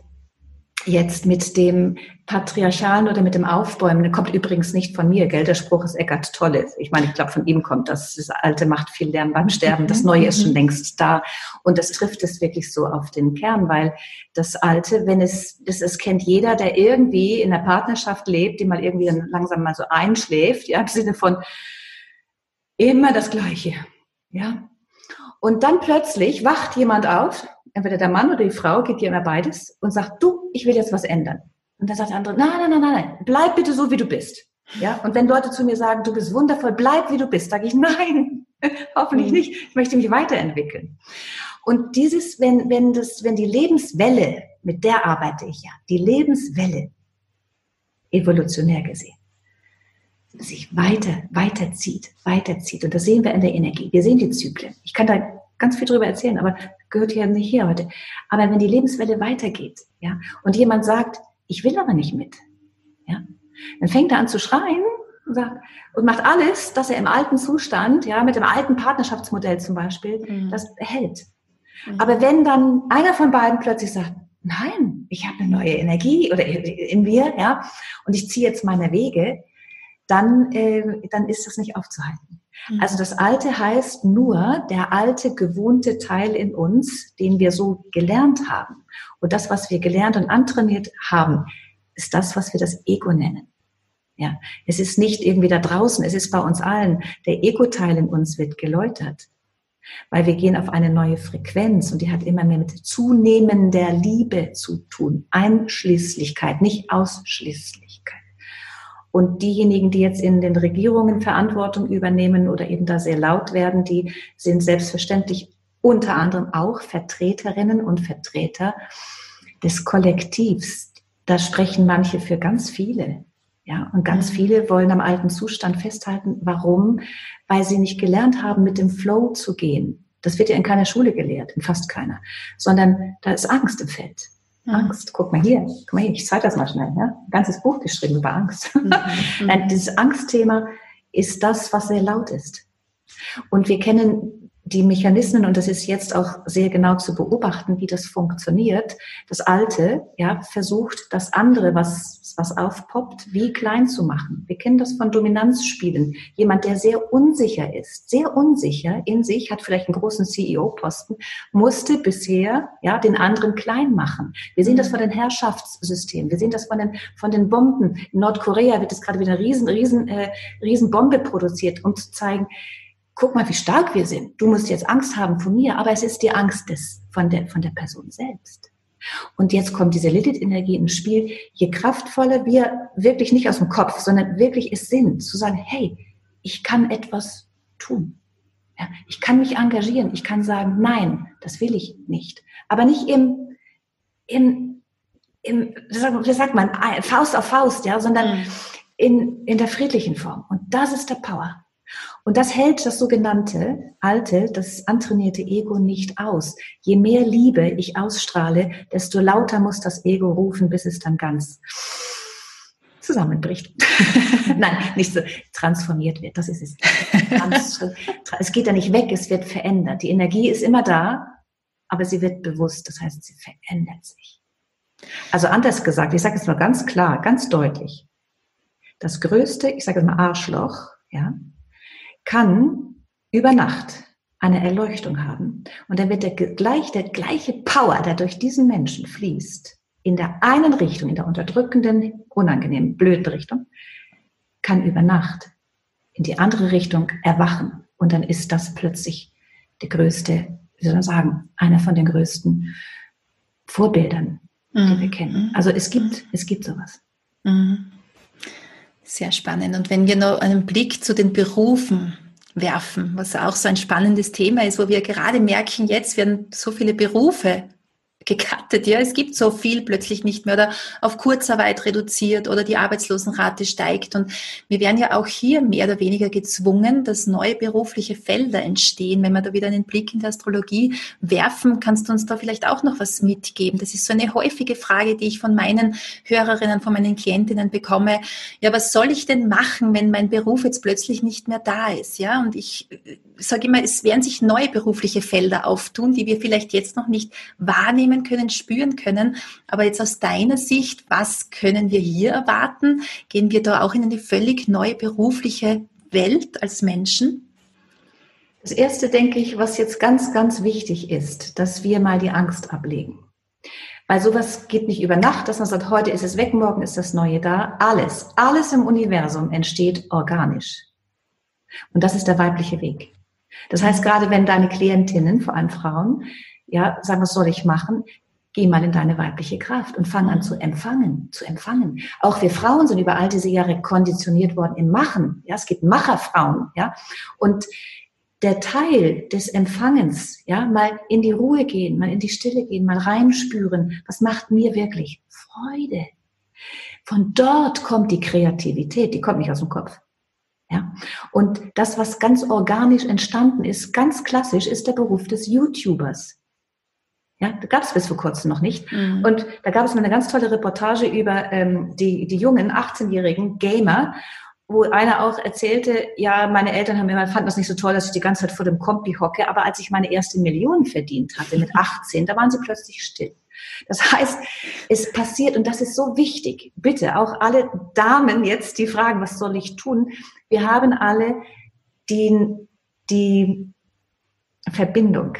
Speaker 2: jetzt mit dem Patriarchalen oder mit dem Aufbäumen, kommt übrigens nicht von mir, gell? Der Spruch ist Eckart Tolle. Ich meine, ich glaube, von ihm kommt das. Das Alte macht viel Lärm beim Sterben. Das mhm. Neue ist schon mhm. längst da. Und das trifft es wirklich so auf den Kern, weil das Alte, wenn es, das, es kennt jeder, der irgendwie in einer Partnerschaft lebt, die mal irgendwie dann langsam mal so einschläft, ja, im Sinne von immer das Gleiche, ja. Und dann plötzlich wacht jemand auf entweder der Mann oder die Frau, geht dir immer beides und sagt, du, ich will jetzt was ändern. Und dann sagt der andere, nein, nein, nein, nein, bleib bitte so, wie du bist. Ja, und wenn Leute zu mir sagen, du bist wundervoll, bleib wie du bist, sage ich, nein, hoffentlich mhm. nicht. Ich möchte mich weiterentwickeln. Und dieses, wenn, wenn das, wenn die Lebenswelle, mit der arbeite ich ja, die Lebenswelle, evolutionär gesehen, sich weiter, weiterzieht, weiterzieht. Und das sehen wir in der Energie. Wir sehen die Zyklen. Ich kann da ganz viel drüber erzählen, aber gehört ja nicht hier heute. Aber wenn die Lebenswelle weitergeht, ja, und jemand sagt, ich will aber nicht mit, ja, dann fängt er an zu schreien und, sagt, und macht alles, dass er im alten Zustand, ja, mit dem alten Partnerschaftsmodell zum Beispiel, mhm. das hält. Mhm. Aber wenn dann einer von beiden plötzlich sagt, nein, ich habe eine neue Energie oder in mir, ja, und ich ziehe jetzt meine Wege, dann, äh, dann ist das nicht aufzuhalten. Also das Alte heißt nur der alte, gewohnte Teil in uns, den wir so gelernt haben. Und das, was wir gelernt und antrainiert haben, ist das, was wir das Ego nennen. Ja, es ist nicht irgendwie da draußen, es ist bei uns allen. Der Ego-Teil in uns wird geläutert, weil wir gehen auf eine neue Frequenz und die hat immer mehr mit zunehmender Liebe zu tun. Einschließlichkeit, nicht Ausschließlichkeit. Und diejenigen, die jetzt in den Regierungen Verantwortung übernehmen oder eben da sehr laut werden, die sind selbstverständlich unter anderem auch Vertreterinnen und Vertreter des Kollektivs. Da sprechen manche für ganz viele. Ja, und ganz mhm. viele wollen am alten Zustand festhalten. Warum? Weil sie nicht gelernt haben, mit dem Flow zu gehen. Das wird ja in keiner Schule gelehrt, in fast keiner. Sondern da ist Angst im Feld. Mhm. Angst. Guck mal hier, guck mal hier, ich zeige das mal schnell. Ja? Ein ganzes Buch geschrieben über Angst. Mhm. Nein, dieses Angstthema ist das, was sehr laut ist. Und wir kennen die Mechanismen, und das ist jetzt auch sehr genau zu beobachten, wie das funktioniert. Das Alte, ja, versucht das andere, was, was aufpoppt, wie klein zu machen. Wir kennen das von Dominanzspielen. Jemand, der sehr unsicher ist, sehr unsicher in sich, hat vielleicht einen großen CEO-Posten, musste bisher, ja, den anderen klein machen. Wir sehen das von den Herrschaftssystemen. Wir sehen das von den, von den Bomben. In Nordkorea wird es gerade wieder eine riesen, riesen, äh, riesen produziert, um zu zeigen, guck mal, wie stark wir sind. Du musst jetzt Angst haben von mir, aber es ist die Angst des, von, der, von der Person selbst. Und jetzt kommt diese Lilith-Energie ins Spiel. Je kraftvoller wir wirklich nicht aus dem Kopf, sondern wirklich es sind, zu sagen, hey, ich kann etwas tun. Ja, ich kann mich engagieren. Ich kann sagen, nein, das will ich nicht. Aber nicht im, im, im wie sagt man, Faust auf Faust, ja, sondern mhm. in, in der friedlichen Form. Und das ist der Power. Und das hält das sogenannte alte, das antrainierte Ego nicht aus. Je mehr Liebe ich ausstrahle, desto lauter muss das Ego rufen, bis es dann ganz zusammenbricht. Nein, nicht so transformiert wird. Das ist es. es geht ja nicht weg, es wird verändert. Die Energie ist immer da, aber sie wird bewusst. Das heißt, sie verändert sich. Also anders gesagt, ich sage es mal ganz klar, ganz deutlich. Das größte, ich sage es mal Arschloch, ja, kann über Nacht eine Erleuchtung haben. Und dann wird der, gleich, der gleiche Power, der durch diesen Menschen fließt, in der einen Richtung, in der unterdrückenden, unangenehmen, blöden Richtung, kann über Nacht in die andere Richtung erwachen. Und dann ist das plötzlich die größte, wie soll man sagen, einer von den größten Vorbildern, die mhm. wir kennen. Also es gibt, es gibt sowas. Mhm.
Speaker 1: Sehr spannend. Und wenn wir noch einen Blick zu den Berufen werfen, was auch so ein spannendes Thema ist, wo wir gerade merken, jetzt werden so viele Berufe gekattet. Ja, es gibt so viel plötzlich nicht mehr oder auf Kurzarbeit reduziert oder die Arbeitslosenrate steigt. Und wir werden ja auch hier mehr oder weniger gezwungen, dass neue berufliche Felder entstehen. Wenn wir da wieder einen Blick in die Astrologie werfen, kannst du uns da vielleicht auch noch was mitgeben? Das ist so eine häufige Frage, die ich von meinen Hörerinnen, von meinen Klientinnen bekomme. Ja, was soll ich denn machen, wenn mein Beruf jetzt plötzlich nicht mehr da ist? Ja, und ich sage immer, es werden sich neue berufliche Felder auftun, die wir vielleicht jetzt noch nicht wahrnehmen können, spüren können. Aber jetzt aus deiner Sicht, was können wir hier erwarten? Gehen wir da auch in eine völlig neue berufliche Welt als Menschen?
Speaker 2: Das erste denke ich, was jetzt ganz, ganz wichtig ist, dass wir mal die Angst ablegen. Weil sowas geht nicht über Nacht, dass man sagt, heute ist es weg, morgen ist das Neue da. Alles, alles im Universum entsteht organisch. Und das ist der weibliche Weg. Das heißt, gerade wenn deine Klientinnen, vor allem Frauen, ja, sagen, was soll ich machen? Geh mal in deine weibliche Kraft und fang an zu empfangen, zu empfangen. Auch wir Frauen sind über all diese Jahre konditioniert worden im Machen. Ja, es gibt Macherfrauen, ja. Und der Teil des Empfangens, ja, mal in die Ruhe gehen, mal in die Stille gehen, mal reinspüren, was macht mir wirklich Freude? Von dort kommt die Kreativität, die kommt nicht aus dem Kopf. Ja? Und das, was ganz organisch entstanden ist, ganz klassisch, ist der Beruf des YouTubers. Ja, da gab es bis vor kurzem noch nicht. Mhm. Und da gab es mal eine ganz tolle Reportage über ähm, die, die jungen 18-jährigen Gamer, wo einer auch erzählte, ja, meine Eltern haben immer fanden das nicht so toll, dass ich die ganze Zeit vor dem Kompi hocke, aber als ich meine erste Million verdient hatte mit 18, da waren sie plötzlich still. Das heißt, es passiert, und das ist so wichtig, bitte auch alle Damen jetzt, die fragen, was soll ich tun? Wir haben alle die, die Verbindung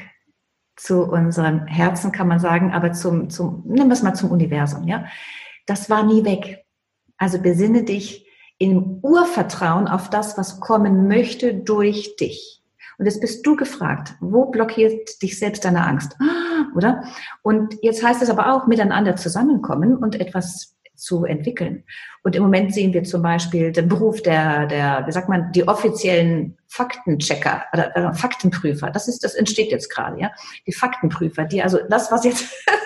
Speaker 2: zu unserem Herzen, kann man sagen, aber zum, zum, nehmen wir es mal zum Universum, ja. Das war nie weg. Also besinne dich im Urvertrauen auf das, was kommen möchte durch dich. Und jetzt bist du gefragt, wo blockiert dich selbst deine Angst? Oder? Und jetzt heißt es aber auch, miteinander zusammenkommen und etwas zu entwickeln. Und im Moment sehen wir zum Beispiel den Beruf der, der, wie sagt man, die offiziellen Faktenchecker oder Faktenprüfer. Das ist, das entsteht jetzt gerade, ja. Die Faktenprüfer, die also das, was jetzt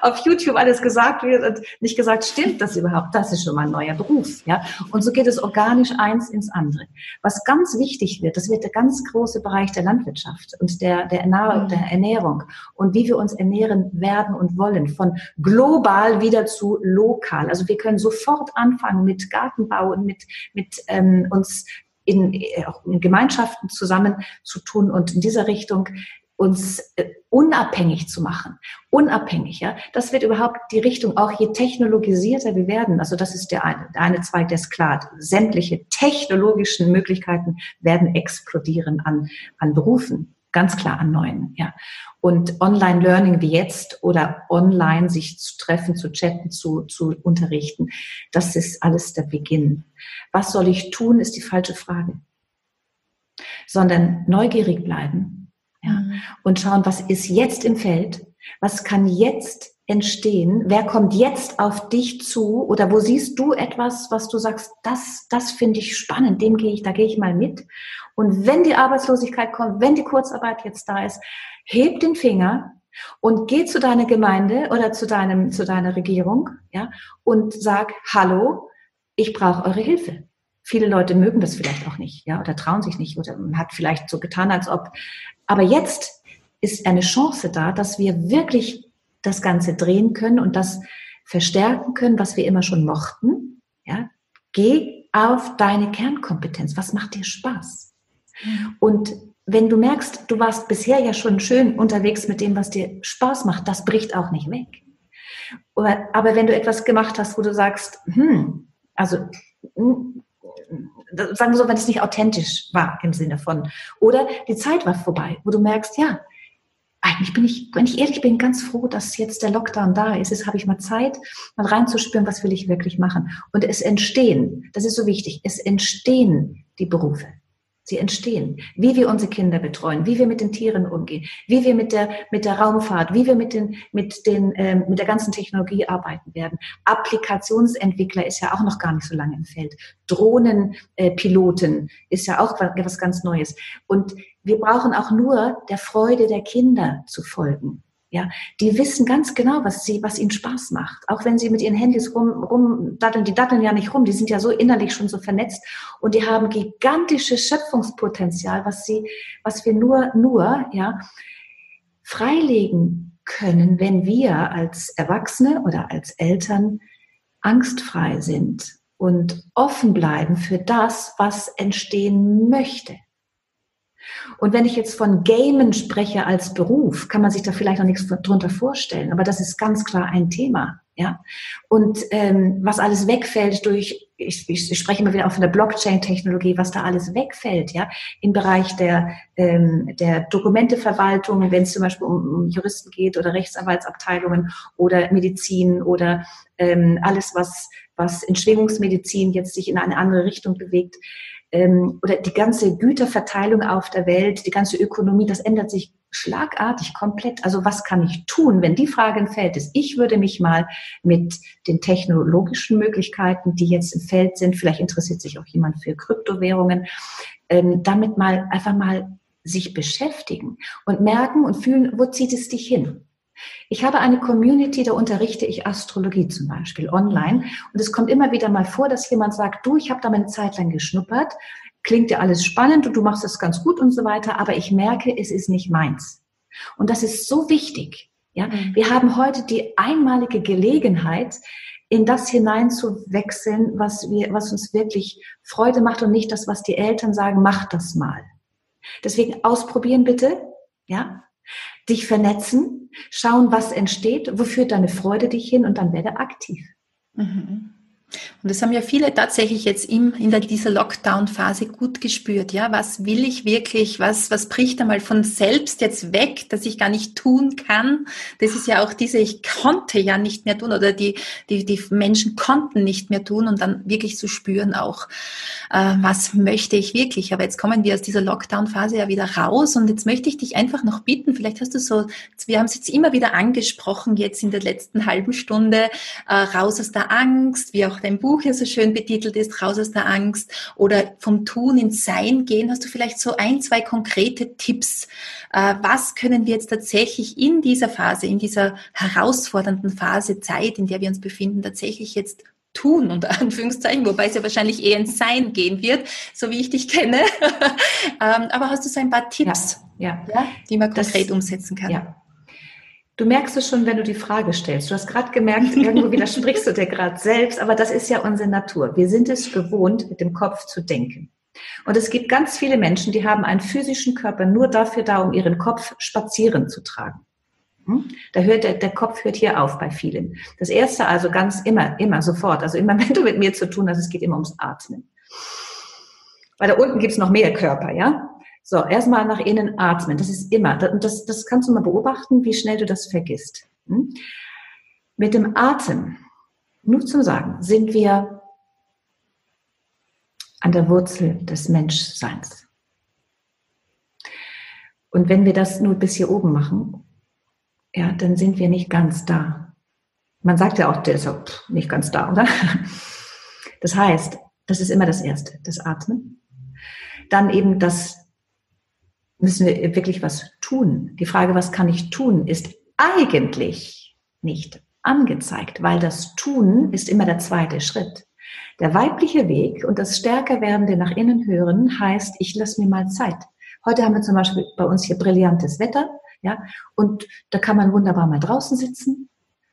Speaker 2: auf YouTube alles gesagt wird und nicht gesagt, stimmt das überhaupt? Das ist schon mal ein neuer Beruf, ja. Und so geht es organisch eins ins andere. Was ganz wichtig wird, das wird der ganz große Bereich der Landwirtschaft und der, der, Ernährung, mhm. der Ernährung und wie wir uns ernähren werden und wollen, von global wieder zu lokal. Also wir können sofort anfangen mit Gartenbau und mit, mit ähm, uns in, in Gemeinschaften zusammen zu tun und in dieser Richtung uns äh, unabhängig zu machen. Unabhängig, ja. Das wird überhaupt die Richtung, auch je technologisierter wir werden. Also das ist der eine, der eine Zweig, der ist klar. Sämtliche technologischen Möglichkeiten werden explodieren an, an Berufen. Ganz klar an neuen, ja. Und Online-Learning wie jetzt oder online sich zu treffen, zu chatten, zu, zu unterrichten, das ist alles der Beginn. Was soll ich tun, ist die falsche Frage. Sondern neugierig bleiben, ja? Mhm. Und schauen, was ist jetzt im Feld? Was kann jetzt entstehen? Wer kommt jetzt auf dich zu? Oder wo siehst du etwas, was du sagst, das, das finde ich spannend, dem gehe ich, da gehe ich mal mit. Und wenn die Arbeitslosigkeit kommt, wenn die Kurzarbeit jetzt da ist, heb den Finger und geh zu deiner Gemeinde oder zu deinem, zu deiner Regierung, ja, und sag, hallo, ich brauche eure Hilfe. Viele Leute mögen das vielleicht auch nicht, ja, oder trauen sich nicht oder man hat vielleicht so getan, als ob. Aber jetzt ist eine Chance da, dass wir wirklich das Ganze drehen können und das verstärken können, was wir immer schon mochten. Ja, geh auf deine Kernkompetenz. Was macht dir Spaß? Und wenn du merkst, du warst bisher ja schon schön unterwegs mit dem, was dir Spaß macht, das bricht auch nicht weg. Aber wenn du etwas gemacht hast, wo du sagst, hm, also hm, sagen wir so, wenn es nicht authentisch war im Sinne von. Oder die Zeit war vorbei, wo du merkst, ja, eigentlich bin ich, wenn ich ehrlich bin, ganz froh, dass jetzt der Lockdown da ist. Jetzt habe ich mal Zeit, mal reinzuspüren, was will ich wirklich machen. Und es entstehen, das ist so wichtig, es entstehen die Berufe. Sie entstehen. Wie wir unsere Kinder betreuen, wie wir mit den Tieren umgehen, wie wir mit der, mit der Raumfahrt, wie wir mit, den, mit, den, ähm, mit der ganzen Technologie arbeiten werden. Applikationsentwickler ist ja auch noch gar nicht so lange im Feld. Drohnenpiloten äh, ist ja auch was ganz Neues. Und wir brauchen auch nur der Freude der Kinder zu folgen. Ja, die wissen ganz genau, was sie, was ihnen Spaß macht. Auch wenn sie mit ihren Handys rum, rum datteln, die datteln ja nicht rum, die sind ja so innerlich schon so vernetzt und die haben gigantisches Schöpfungspotenzial, was sie, was wir nur, nur, ja, freilegen können, wenn wir als Erwachsene oder als Eltern angstfrei sind und offen bleiben für das, was entstehen möchte. Und wenn ich jetzt von Gamen spreche als Beruf, kann man sich da vielleicht noch nichts drunter vorstellen. Aber das ist ganz klar ein Thema. Ja. Und ähm, was alles wegfällt durch, ich, ich spreche immer wieder auch von der Blockchain-Technologie, was da alles wegfällt, ja, im Bereich der, ähm, der Dokumenteverwaltung, wenn es zum Beispiel um, um Juristen geht oder Rechtsanwaltsabteilungen oder Medizin oder ähm, alles, was, was in Schwingungsmedizin jetzt sich in eine andere Richtung bewegt ähm, oder die ganze Güterverteilung auf der Welt, die ganze Ökonomie, das ändert sich schlagartig komplett. Also was kann ich tun, wenn die Frage im Feld ist? Ich würde mich mal mit den technologischen Möglichkeiten, die jetzt im Feld sind, vielleicht interessiert sich auch jemand für Kryptowährungen, ähm, damit mal einfach mal sich beschäftigen und merken und fühlen, wo zieht es dich hin? Ich habe eine Community, da unterrichte ich Astrologie zum Beispiel online. Und es kommt immer wieder mal vor, dass jemand sagt, du, ich habe da mal eine Zeit lang geschnuppert, klingt ja alles spannend und du machst das ganz gut und so weiter, aber ich merke, es ist nicht meins. Und das ist so wichtig. Ja, mhm. wir haben heute die einmalige Gelegenheit, in das hineinzuwechseln, was wir, was uns wirklich Freude macht und nicht das, was die Eltern sagen, mach das mal. Deswegen ausprobieren bitte, ja, dich vernetzen, schauen, was entsteht, wo führt deine Freude dich hin und dann werde aktiv. Mhm.
Speaker 1: Und das haben ja viele tatsächlich jetzt im, in dieser Lockdown-Phase gut gespürt. Ja, was will ich wirklich? Was, was bricht einmal von selbst jetzt weg, dass ich gar nicht tun kann? Das ist ja auch diese, ich konnte ja nicht mehr tun oder die, die, die Menschen konnten nicht mehr tun und dann wirklich zu spüren auch, äh, was möchte ich wirklich? Aber jetzt kommen wir aus dieser Lockdown-Phase ja wieder raus und jetzt möchte ich dich einfach noch bitten, vielleicht hast du so, wir haben es jetzt immer wieder angesprochen, jetzt in der letzten halben Stunde, äh, raus aus der Angst, wie auch dein Buch ja so schön betitelt ist, Raus aus der Angst oder vom Tun ins Sein gehen, hast du vielleicht so ein, zwei konkrete Tipps. Äh, was können wir jetzt tatsächlich in dieser Phase, in dieser herausfordernden Phase Zeit, in der wir uns befinden, tatsächlich jetzt tun, unter Anführungszeichen, wobei es ja wahrscheinlich eher ins Sein gehen wird, so wie ich dich kenne. Ähm, aber hast du so ein paar Tipps, ja, ja. ja die man konkret das, umsetzen kann?
Speaker 2: Ja. Du merkst es schon, wenn du die Frage stellst. Du hast gerade gemerkt, irgendwo widersprichst du dir gerade selbst, aber das ist ja unsere Natur. Wir sind es gewohnt, mit dem Kopf zu denken. Und es gibt ganz viele Menschen, die haben einen physischen Körper nur dafür da, um ihren Kopf spazieren zu tragen. Hm? Da hört der, der Kopf hört hier auf bei vielen. Das erste also ganz immer, immer sofort. Also immer, wenn du mit mir zu tun hast, es geht immer ums Atmen. Weil da unten gibt's noch mehr Körper, ja? So, erstmal nach innen atmen. Das ist immer. Und das, das kannst du mal beobachten, wie schnell du das vergisst. Hm? Mit dem Atem, nur zum Sagen, sind wir an der Wurzel des Menschseins. Und wenn wir das nur bis hier oben machen, ja, dann sind wir nicht ganz da. Man sagt ja auch, der ist ja nicht ganz da, oder? Das heißt, das ist immer das Erste, das Atmen. Dann eben das müssen wir wirklich was tun. Die Frage, was kann ich tun, ist eigentlich nicht angezeigt, weil das Tun ist immer der zweite Schritt. Der weibliche Weg und das stärker werdende nach innen hören heißt, ich lasse mir mal Zeit. Heute haben wir zum Beispiel bei uns hier brillantes Wetter, ja, und da kann man wunderbar mal draußen sitzen,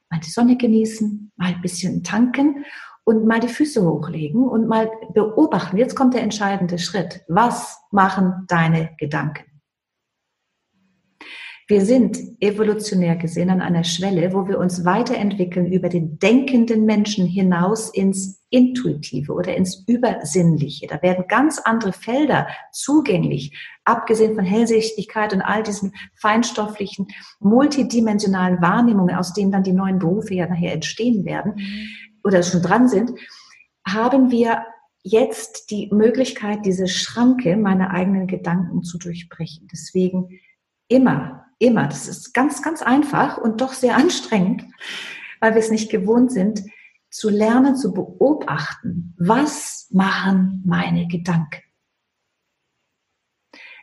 Speaker 2: mal die Sonne genießen, mal ein bisschen tanken und mal die Füße hochlegen und mal beobachten. Jetzt kommt der entscheidende Schritt. Was machen deine Gedanken? Wir sind evolutionär gesehen an einer Schwelle, wo wir uns weiterentwickeln über den denkenden Menschen hinaus ins Intuitive oder ins Übersinnliche. Da werden ganz andere Felder zugänglich, abgesehen von Hellsichtigkeit und all diesen feinstofflichen, multidimensionalen Wahrnehmungen, aus denen dann die neuen Berufe ja nachher entstehen werden mhm. oder schon dran sind, haben wir jetzt die Möglichkeit, diese Schranke meiner eigenen Gedanken zu durchbrechen. Deswegen immer immer. Das ist ganz, ganz einfach und doch sehr anstrengend, weil wir es nicht gewohnt sind, zu lernen, zu beobachten, was machen meine Gedanken.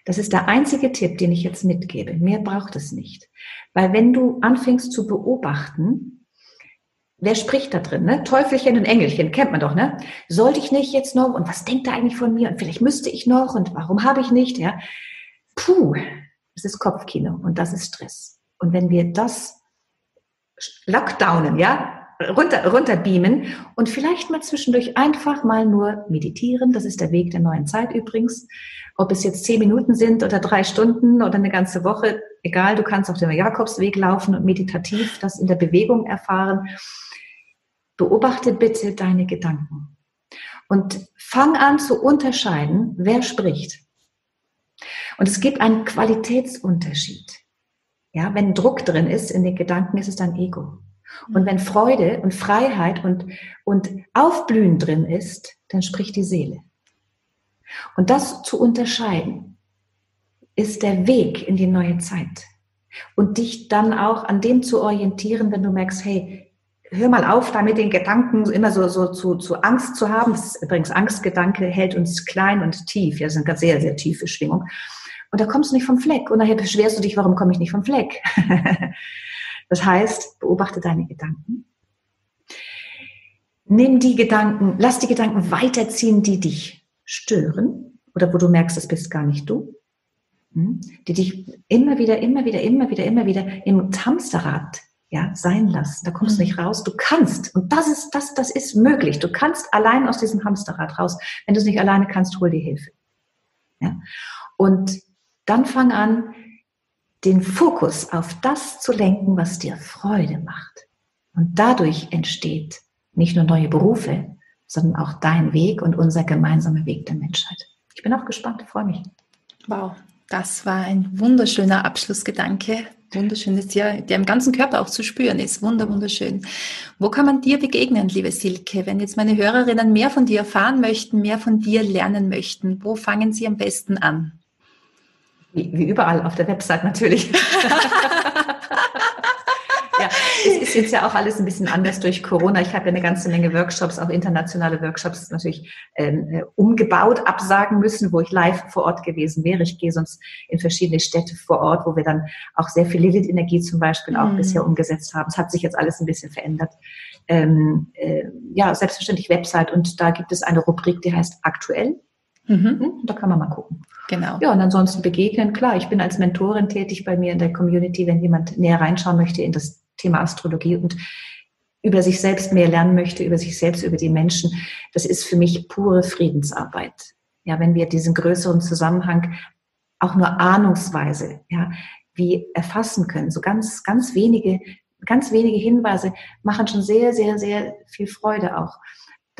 Speaker 2: Das ist der einzige Tipp, den ich jetzt mitgebe. Mehr braucht es nicht. Weil wenn du anfängst zu beobachten, wer spricht da drin? Ne? Teufelchen und Engelchen, kennt man doch, ne? Sollte ich nicht jetzt noch? Und was denkt er eigentlich von mir? Und vielleicht müsste ich noch? Und warum habe ich nicht? Ja? Puh, das ist Kopfkino und das ist Stress. Und wenn wir das lockdownen, ja, runter, runterbeamen und vielleicht mal zwischendurch einfach mal nur meditieren, das ist der Weg der neuen Zeit übrigens, ob es jetzt zehn Minuten sind oder drei Stunden oder eine ganze Woche, egal, du kannst auf dem Jakobsweg laufen und meditativ das in der Bewegung erfahren. Beobachte bitte deine Gedanken und fang an zu unterscheiden, wer spricht. Und es gibt einen Qualitätsunterschied. Ja, wenn Druck drin ist in den Gedanken, ist es dann Ego. Und wenn Freude und Freiheit und, und Aufblühen drin ist, dann spricht die Seele. Und das zu unterscheiden, ist der Weg in die neue Zeit. Und dich dann auch an dem zu orientieren, wenn du merkst, hey, hör mal auf, da mit den Gedanken immer so, so zu, zu Angst zu haben. Das ist übrigens Angstgedanke hält uns klein und tief. Ja, das ist eine sehr, sehr tiefe Schwingung. Und da kommst du nicht vom Fleck. Und nachher beschwerst du dich, warum komme ich nicht vom Fleck? das heißt, beobachte deine Gedanken. Nimm die Gedanken, lass die Gedanken weiterziehen, die dich stören oder wo du merkst, das bist gar nicht du. Hm? Die dich immer wieder, immer wieder, immer wieder, immer wieder im Hamsterrad ja, sein lassen. Da kommst du nicht mhm. raus. Du kannst. Und das ist, das, das ist möglich. Du kannst allein aus diesem Hamsterrad raus. Wenn du es nicht alleine kannst, hol dir Hilfe. Ja? Und dann fang an, den Fokus auf das zu lenken, was dir Freude macht. Und dadurch entsteht nicht nur neue Berufe, sondern auch dein Weg und unser gemeinsamer Weg der Menschheit. Ich bin auch gespannt, freue mich.
Speaker 1: Wow, das war ein wunderschöner Abschlussgedanke wunderschönes Jahr, der im ganzen Körper auch zu spüren ist. Wunder, wunderschön. Wo kann man dir begegnen, liebe Silke? Wenn jetzt meine Hörerinnen mehr von dir erfahren möchten, mehr von dir lernen möchten, wo fangen sie am besten an?
Speaker 2: Wie, wie überall auf der Website natürlich. ja, es ist jetzt ja auch alles ein bisschen anders durch Corona. Ich habe ja eine ganze Menge Workshops, auch internationale Workshops natürlich ähm, äh, umgebaut, absagen müssen, wo ich live vor Ort gewesen wäre. Ich gehe sonst in verschiedene Städte vor Ort, wo wir dann auch sehr viel Lilith-Energie zum Beispiel auch mhm. bisher umgesetzt haben. Es hat sich jetzt alles ein bisschen verändert. Ähm, äh, ja, selbstverständlich Website und da gibt es eine Rubrik, die heißt aktuell. Mhm. Hm, da kann man mal gucken. Genau. Ja, und ansonsten begegnen. Klar, ich bin als Mentorin tätig bei mir in der Community, wenn jemand näher reinschauen möchte in das Thema Astrologie und über sich selbst mehr lernen möchte, über sich selbst, über die Menschen, das ist für mich pure Friedensarbeit. Ja, wenn wir diesen größeren Zusammenhang auch nur ahnungsweise, ja, wie erfassen können, so ganz, ganz wenige, ganz wenige Hinweise machen schon sehr, sehr, sehr viel Freude auch.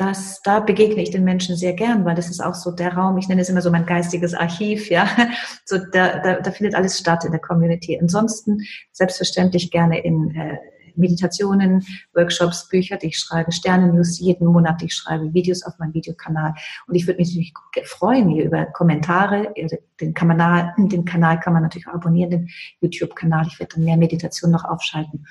Speaker 2: Das, da begegne ich den Menschen sehr gern, weil das ist auch so der Raum, ich nenne es immer so mein geistiges Archiv, ja. So, da, da, da findet alles statt in der Community. Ansonsten selbstverständlich gerne in äh, Meditationen, Workshops, Bücher, die ich schreibe, Sternen-News jeden Monat, die ich schreibe, Videos auf meinem Videokanal. Und ich würde mich natürlich freuen hier über Kommentare. Den Kanal, den Kanal kann man natürlich auch abonnieren, den YouTube-Kanal. Ich werde dann mehr Meditation noch aufschalten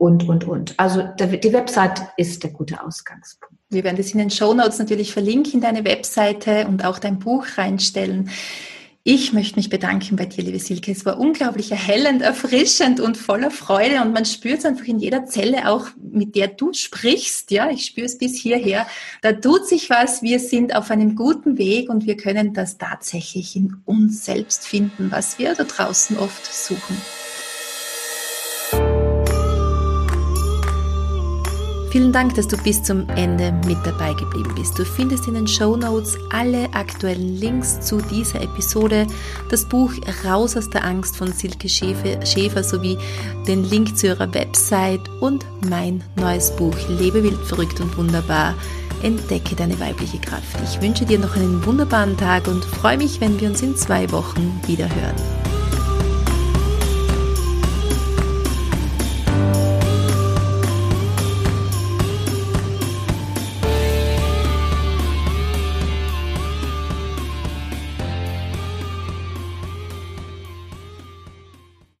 Speaker 2: und, und, und. Also die Website ist der gute Ausgangspunkt.
Speaker 1: Wir werden das in den Show Notes natürlich verlinken, deine Webseite und auch dein Buch reinstellen. Ich möchte mich bedanken bei dir, liebe Silke. Es war unglaublich erhellend, erfrischend und voller Freude und man spürt es einfach in jeder Zelle auch, mit der du sprichst. Ja, ich spüre es bis hierher. Da tut sich was. Wir sind auf einem guten Weg und wir können das tatsächlich in uns selbst finden, was wir da draußen oft suchen. Vielen Dank, dass du bis zum Ende mit dabei geblieben bist. Du findest in den Show Notes alle aktuellen Links zu dieser Episode, das Buch Raus aus der Angst von Silke Schäfer, Schäfer sowie den Link zu ihrer Website und mein neues Buch Lebe wild, verrückt und wunderbar. Entdecke deine weibliche Kraft. Ich wünsche dir noch einen wunderbaren Tag und freue mich, wenn wir uns in zwei Wochen wieder hören.